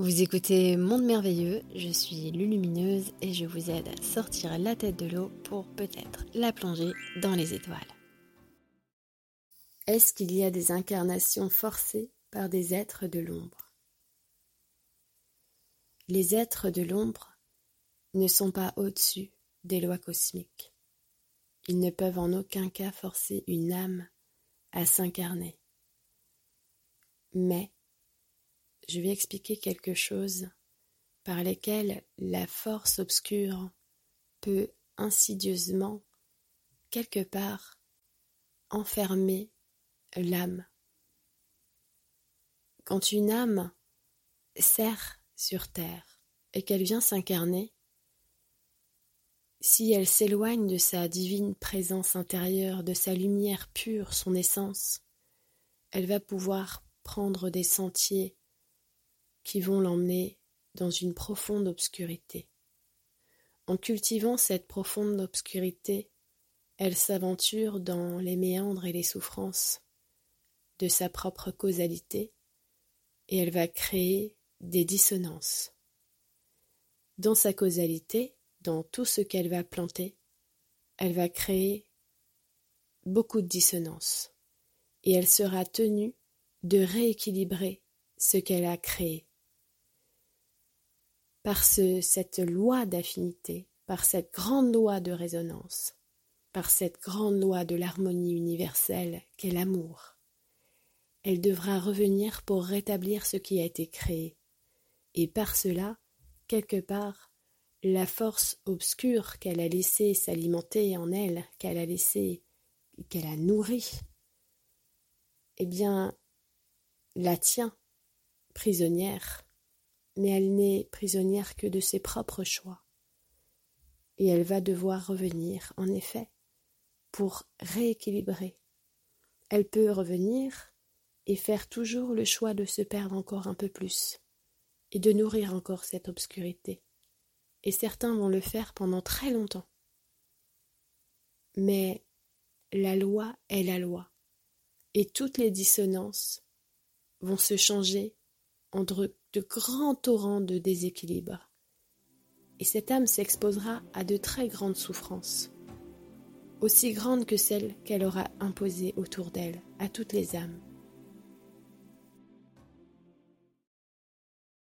Vous écoutez Monde Merveilleux, je suis Lulumineuse et je vous aide à sortir la tête de l'eau pour peut-être la plonger dans les étoiles. Est-ce qu'il y a des incarnations forcées par des êtres de l'ombre? Les êtres de l'ombre ne sont pas au-dessus des lois cosmiques. Ils ne peuvent en aucun cas forcer une âme à s'incarner. Mais je vais expliquer quelque chose par lesquels la force obscure peut insidieusement, quelque part, enfermer l'âme. Quand une âme serre sur terre et qu'elle vient s'incarner, si elle s'éloigne de sa divine présence intérieure, de sa lumière pure, son essence, elle va pouvoir prendre des sentiers qui vont l'emmener dans une profonde obscurité. En cultivant cette profonde obscurité, elle s'aventure dans les méandres et les souffrances de sa propre causalité, et elle va créer des dissonances. Dans sa causalité, dans tout ce qu'elle va planter, elle va créer beaucoup de dissonances, et elle sera tenue de rééquilibrer ce qu'elle a créé par cette loi d'affinité, par cette grande loi de résonance, par cette grande loi de l'harmonie universelle qu'est l'amour. Elle devra revenir pour rétablir ce qui a été créé, et par cela, quelque part, la force obscure qu'elle a laissée s'alimenter en elle, qu'elle a laissée, qu'elle a nourrie, eh bien, la tient prisonnière mais elle n'est prisonnière que de ses propres choix. Et elle va devoir revenir, en effet, pour rééquilibrer. Elle peut revenir et faire toujours le choix de se perdre encore un peu plus, et de nourrir encore cette obscurité. Et certains vont le faire pendant très longtemps. Mais la loi est la loi, et toutes les dissonances vont se changer entre de grands torrents de déséquilibre. Et cette âme s'exposera à de très grandes souffrances, aussi grandes que celles qu'elle aura imposées autour d'elle à toutes les âmes.